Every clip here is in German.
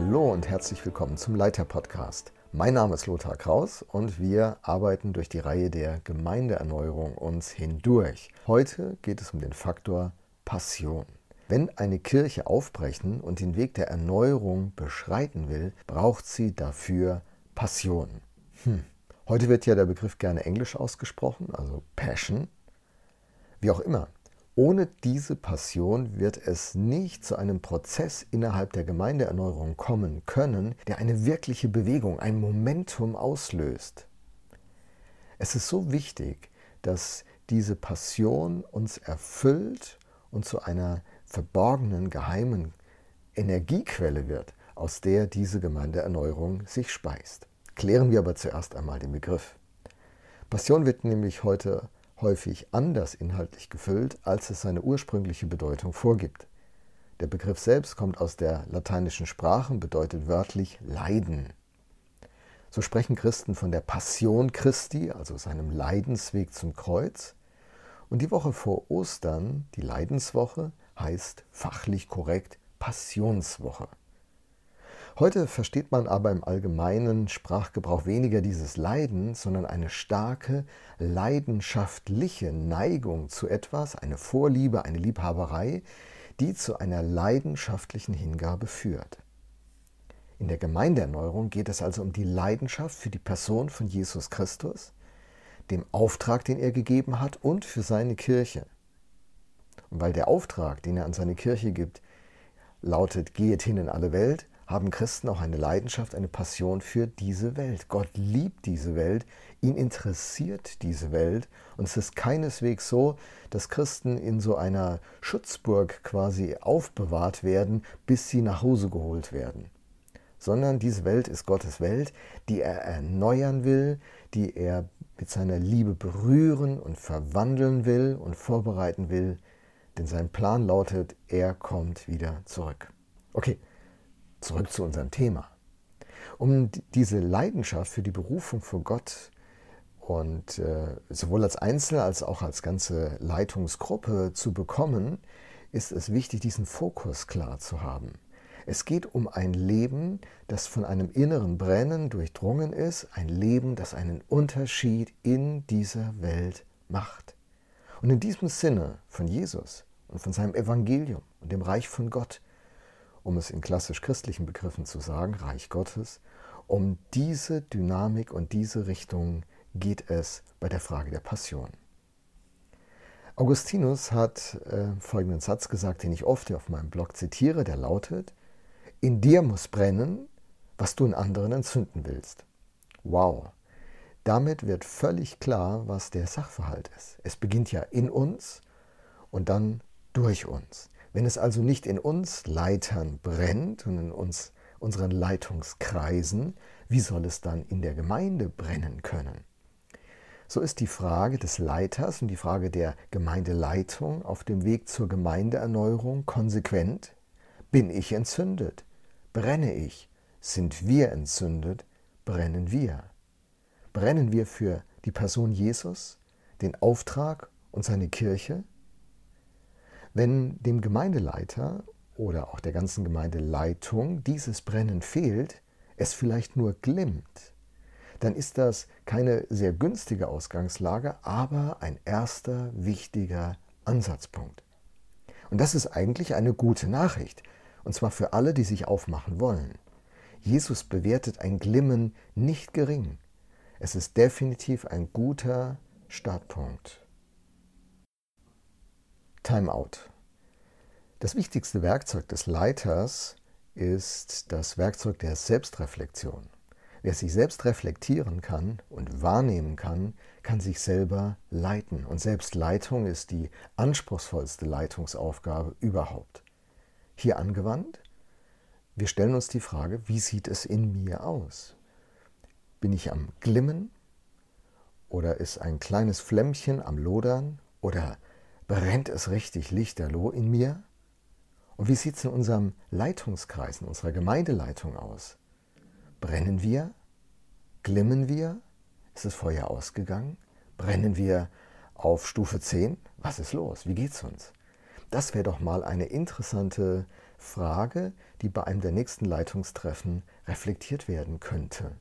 Hallo und herzlich willkommen zum Leiter Podcast. Mein Name ist Lothar Kraus und wir arbeiten durch die Reihe der Gemeindeerneuerung uns hindurch. Heute geht es um den Faktor Passion. Wenn eine Kirche aufbrechen und den Weg der Erneuerung beschreiten will, braucht sie dafür Passion. Hm. Heute wird ja der Begriff gerne englisch ausgesprochen, also Passion. Wie auch immer, ohne diese Passion wird es nicht zu einem Prozess innerhalb der Gemeindeerneuerung kommen können, der eine wirkliche Bewegung, ein Momentum auslöst. Es ist so wichtig, dass diese Passion uns erfüllt und zu einer verborgenen, geheimen Energiequelle wird, aus der diese Gemeindeerneuerung sich speist. Klären wir aber zuerst einmal den Begriff. Passion wird nämlich heute häufig anders inhaltlich gefüllt, als es seine ursprüngliche Bedeutung vorgibt. Der Begriff selbst kommt aus der lateinischen Sprache und bedeutet wörtlich Leiden. So sprechen Christen von der Passion Christi, also seinem Leidensweg zum Kreuz. Und die Woche vor Ostern, die Leidenswoche, heißt fachlich korrekt Passionswoche. Heute versteht man aber im allgemeinen Sprachgebrauch weniger dieses Leiden, sondern eine starke leidenschaftliche Neigung zu etwas, eine Vorliebe, eine Liebhaberei, die zu einer leidenschaftlichen Hingabe führt. In der Gemeindeerneuerung geht es also um die Leidenschaft für die Person von Jesus Christus, dem Auftrag, den er gegeben hat und für seine Kirche. Und weil der Auftrag, den er an seine Kirche gibt, lautet, gehet hin in alle Welt, haben Christen auch eine Leidenschaft, eine Passion für diese Welt. Gott liebt diese Welt, ihn interessiert diese Welt und es ist keineswegs so, dass Christen in so einer Schutzburg quasi aufbewahrt werden, bis sie nach Hause geholt werden. Sondern diese Welt ist Gottes Welt, die er erneuern will, die er mit seiner Liebe berühren und verwandeln will und vorbereiten will, denn sein Plan lautet, er kommt wieder zurück. Okay, Zurück zu unserem Thema. Um diese Leidenschaft für die Berufung vor Gott und äh, sowohl als Einzelne als auch als ganze Leitungsgruppe zu bekommen, ist es wichtig, diesen Fokus klar zu haben. Es geht um ein Leben, das von einem inneren Brennen durchdrungen ist, ein Leben, das einen Unterschied in dieser Welt macht. Und in diesem Sinne von Jesus und von seinem Evangelium und dem Reich von Gott um es in klassisch christlichen Begriffen zu sagen, Reich Gottes, um diese Dynamik und diese Richtung geht es bei der Frage der Passion. Augustinus hat äh, folgenden Satz gesagt, den ich oft auf meinem Blog zitiere, der lautet, in dir muss brennen, was du in anderen entzünden willst. Wow, damit wird völlig klar, was der Sachverhalt ist. Es beginnt ja in uns und dann durch uns. Wenn es also nicht in uns Leitern brennt und in uns, unseren Leitungskreisen, wie soll es dann in der Gemeinde brennen können? So ist die Frage des Leiters und die Frage der Gemeindeleitung auf dem Weg zur Gemeindeerneuerung konsequent. Bin ich entzündet? Brenne ich? Sind wir entzündet? Brennen wir? Brennen wir für die Person Jesus, den Auftrag und seine Kirche? Wenn dem Gemeindeleiter oder auch der ganzen Gemeindeleitung dieses Brennen fehlt, es vielleicht nur glimmt, dann ist das keine sehr günstige Ausgangslage, aber ein erster wichtiger Ansatzpunkt. Und das ist eigentlich eine gute Nachricht, und zwar für alle, die sich aufmachen wollen. Jesus bewertet ein Glimmen nicht gering. Es ist definitiv ein guter Startpunkt. Timeout. Das wichtigste Werkzeug des Leiters ist das Werkzeug der Selbstreflexion. Wer sich selbst reflektieren kann und wahrnehmen kann, kann sich selber leiten. Und Selbstleitung ist die anspruchsvollste Leitungsaufgabe überhaupt. Hier angewandt, wir stellen uns die Frage, wie sieht es in mir aus? Bin ich am Glimmen? Oder ist ein kleines Flämmchen am Lodern? Oder Brennt es richtig lichterloh in mir? Und wie sieht es in unserem Leitungskreis, in unserer Gemeindeleitung aus? Brennen wir? Glimmen wir? Ist das Feuer ausgegangen? Brennen wir auf Stufe 10? Was ist los? Wie geht's uns? Das wäre doch mal eine interessante Frage, die bei einem der nächsten Leitungstreffen reflektiert werden könnte.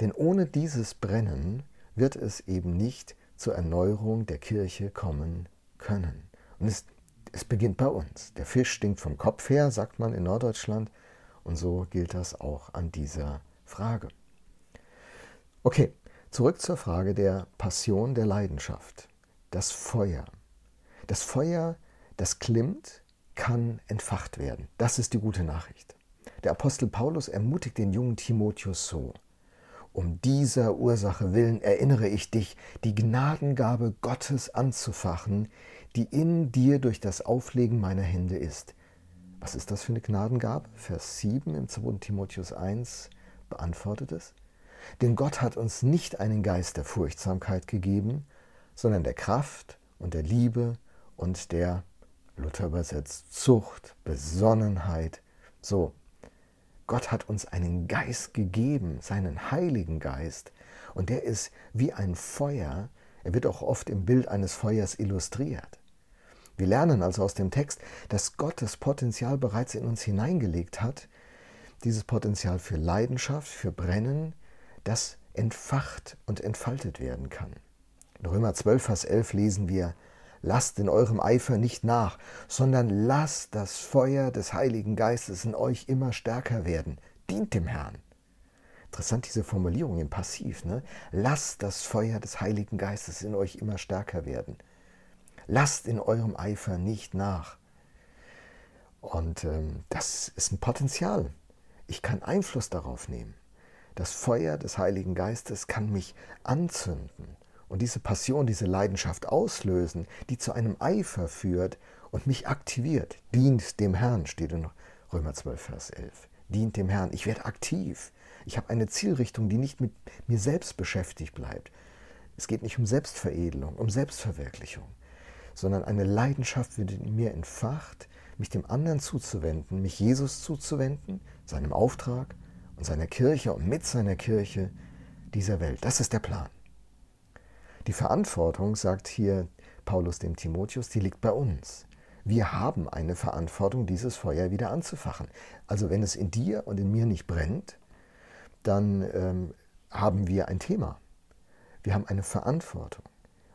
Denn ohne dieses Brennen wird es eben nicht zur Erneuerung der Kirche kommen können. Und es, es beginnt bei uns. Der Fisch stinkt vom Kopf her, sagt man in Norddeutschland. Und so gilt das auch an dieser Frage. Okay, zurück zur Frage der Passion der Leidenschaft. Das Feuer. Das Feuer, das klimmt, kann entfacht werden. Das ist die gute Nachricht. Der Apostel Paulus ermutigt den jungen Timotheus so. Um dieser Ursache willen erinnere ich dich, die Gnadengabe Gottes anzufachen, die in dir durch das Auflegen meiner Hände ist. Was ist das für eine Gnadengabe? Vers 7 im 2. Timotheus 1 beantwortet es. Denn Gott hat uns nicht einen Geist der Furchtsamkeit gegeben, sondern der Kraft und der Liebe und der, Luther übersetzt, Zucht, Besonnenheit. So, Gott hat uns einen Geist gegeben, seinen Heiligen Geist, und der ist wie ein Feuer. Er wird auch oft im Bild eines Feuers illustriert. Wir lernen also aus dem Text, dass Gott das Potenzial bereits in uns hineingelegt hat, dieses Potenzial für Leidenschaft, für Brennen, das entfacht und entfaltet werden kann. In Römer 12, Vers 11 lesen wir, Lasst in eurem Eifer nicht nach, sondern lasst das Feuer des Heiligen Geistes in euch immer stärker werden. Dient dem Herrn. Interessant diese Formulierung im Passiv. Ne? Lasst das Feuer des Heiligen Geistes in euch immer stärker werden. Lasst in eurem Eifer nicht nach. Und ähm, das ist ein Potenzial. Ich kann Einfluss darauf nehmen. Das Feuer des Heiligen Geistes kann mich anzünden und diese Passion, diese Leidenschaft auslösen, die zu einem Eifer führt und mich aktiviert. Dient dem Herrn, steht in Römer 12, Vers 11. Dient dem Herrn. Ich werde aktiv. Ich habe eine Zielrichtung, die nicht mit mir selbst beschäftigt bleibt. Es geht nicht um Selbstveredelung, um Selbstverwirklichung, sondern eine Leidenschaft wird in mir entfacht, mich dem anderen zuzuwenden, mich Jesus zuzuwenden, seinem Auftrag und seiner Kirche und mit seiner Kirche dieser Welt. Das ist der Plan. Die Verantwortung, sagt hier Paulus dem Timotheus, die liegt bei uns. Wir haben eine Verantwortung, dieses Feuer wieder anzufachen. Also wenn es in dir und in mir nicht brennt, dann ähm, haben wir ein Thema. Wir haben eine Verantwortung.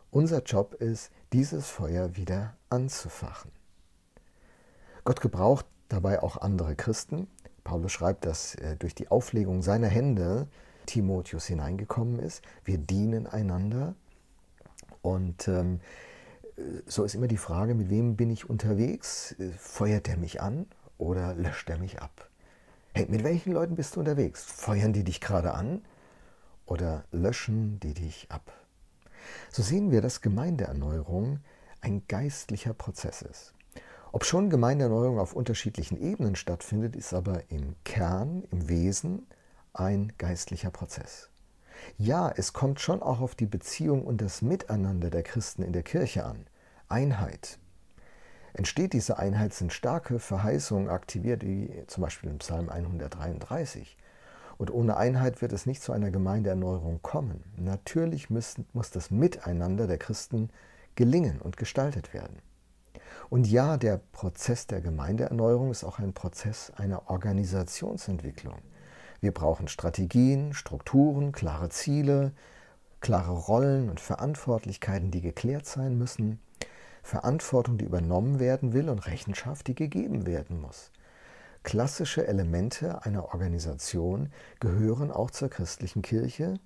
Unser Job ist, dieses Feuer wieder anzufachen. Gott gebraucht dabei auch andere Christen. Paulus schreibt, dass äh, durch die Auflegung seiner Hände Timotheus hineingekommen ist. Wir dienen einander und ähm, so ist immer die Frage, mit wem bin ich unterwegs? Feuert er mich an oder löscht er mich ab? Hey, mit welchen Leuten bist du unterwegs? Feuern die dich gerade an oder löschen die dich ab? So sehen wir, dass Gemeindeerneuerung ein geistlicher Prozess ist. Ob schon Gemeindeerneuerung auf unterschiedlichen Ebenen stattfindet, ist aber im Kern, im Wesen ein geistlicher Prozess. Ja, es kommt schon auch auf die Beziehung und das Miteinander der Christen in der Kirche an. Einheit. Entsteht diese Einheit, sind starke Verheißungen aktiviert, wie zum Beispiel im Psalm 133. Und ohne Einheit wird es nicht zu einer Gemeindeerneuerung kommen. Natürlich müssen, muss das Miteinander der Christen gelingen und gestaltet werden. Und ja, der Prozess der Gemeindeerneuerung ist auch ein Prozess einer Organisationsentwicklung. Wir brauchen Strategien, Strukturen, klare Ziele, klare Rollen und Verantwortlichkeiten, die geklärt sein müssen, Verantwortung, die übernommen werden will und Rechenschaft, die gegeben werden muss. Klassische Elemente einer Organisation gehören auch zur christlichen Kirche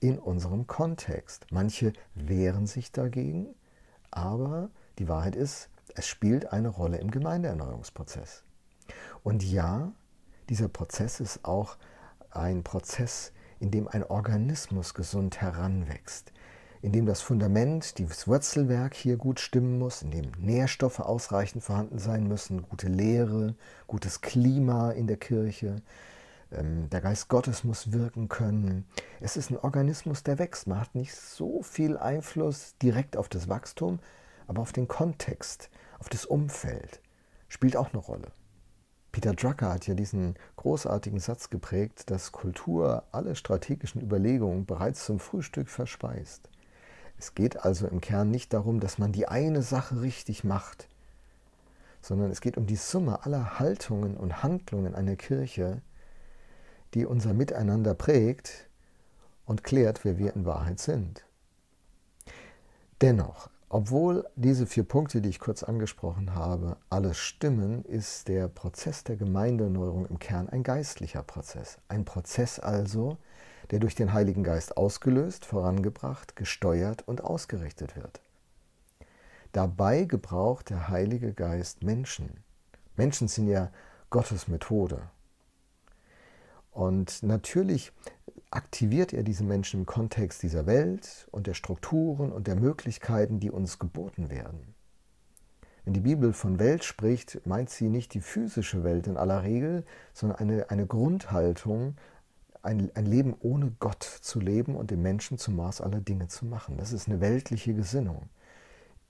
in unserem Kontext. Manche wehren sich dagegen, aber die Wahrheit ist, es spielt eine Rolle im Gemeindeerneuerungsprozess. Und ja, dieser Prozess ist auch ein Prozess, in dem ein Organismus gesund heranwächst, in dem das Fundament, das Wurzelwerk hier gut stimmen muss, in dem Nährstoffe ausreichend vorhanden sein müssen, gute Lehre, gutes Klima in der Kirche, ähm, der Geist Gottes muss wirken können. Es ist ein Organismus, der wächst. Man hat nicht so viel Einfluss direkt auf das Wachstum, aber auf den Kontext, auf das Umfeld spielt auch eine Rolle. Peter Drucker hat ja diesen großartigen Satz geprägt, dass Kultur alle strategischen Überlegungen bereits zum Frühstück verspeist. Es geht also im Kern nicht darum, dass man die eine Sache richtig macht, sondern es geht um die Summe aller Haltungen und Handlungen einer Kirche, die unser Miteinander prägt und klärt, wer wir in Wahrheit sind. Dennoch, obwohl diese vier Punkte, die ich kurz angesprochen habe, alles stimmen, ist der Prozess der Gemeindeneuerung im Kern ein geistlicher Prozess. Ein Prozess also, der durch den Heiligen Geist ausgelöst, vorangebracht, gesteuert und ausgerichtet wird. Dabei gebraucht der Heilige Geist Menschen. Menschen sind ja Gottes Methode. Und natürlich aktiviert er diese Menschen im Kontext dieser Welt und der Strukturen und der Möglichkeiten, die uns geboten werden. Wenn die Bibel von Welt spricht, meint sie nicht die physische Welt in aller Regel, sondern eine, eine Grundhaltung, ein, ein Leben ohne Gott zu leben und den Menschen zum Maß aller Dinge zu machen. Das ist eine weltliche Gesinnung.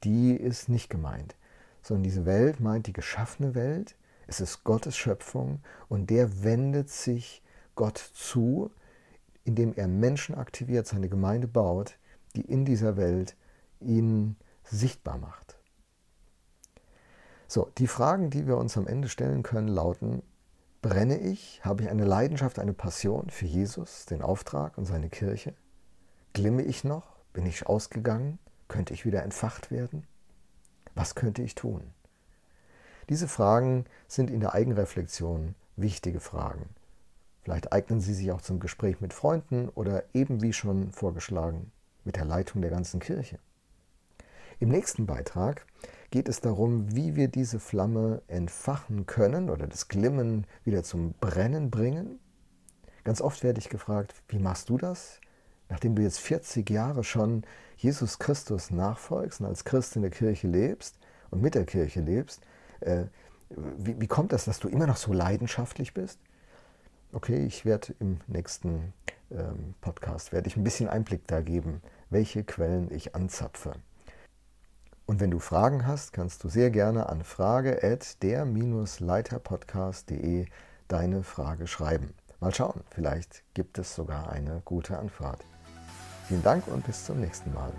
Die ist nicht gemeint, sondern diese Welt meint die geschaffene Welt. Es ist Gottes Schöpfung und der wendet sich Gott zu, indem er Menschen aktiviert, seine Gemeinde baut, die in dieser Welt ihn sichtbar macht. So, die Fragen, die wir uns am Ende stellen können, lauten, brenne ich, habe ich eine Leidenschaft, eine Passion für Jesus, den Auftrag und seine Kirche? Glimme ich noch? Bin ich ausgegangen? Könnte ich wieder entfacht werden? Was könnte ich tun? Diese Fragen sind in der Eigenreflexion wichtige Fragen. Vielleicht eignen sie sich auch zum Gespräch mit Freunden oder eben wie schon vorgeschlagen mit der Leitung der ganzen Kirche. Im nächsten Beitrag geht es darum, wie wir diese Flamme entfachen können oder das Glimmen wieder zum Brennen bringen. Ganz oft werde ich gefragt, wie machst du das? Nachdem du jetzt 40 Jahre schon Jesus Christus nachfolgst und als Christ in der Kirche lebst und mit der Kirche lebst, äh, wie, wie kommt das, dass du immer noch so leidenschaftlich bist? Okay, ich werde im nächsten ähm, Podcast werde ich ein bisschen Einblick da geben, welche Quellen ich anzapfe. Und wenn du Fragen hast, kannst du sehr gerne an frage@der-leiterpodcast.de deine Frage schreiben. Mal schauen, vielleicht gibt es sogar eine gute Antwort. Vielen Dank und bis zum nächsten Mal.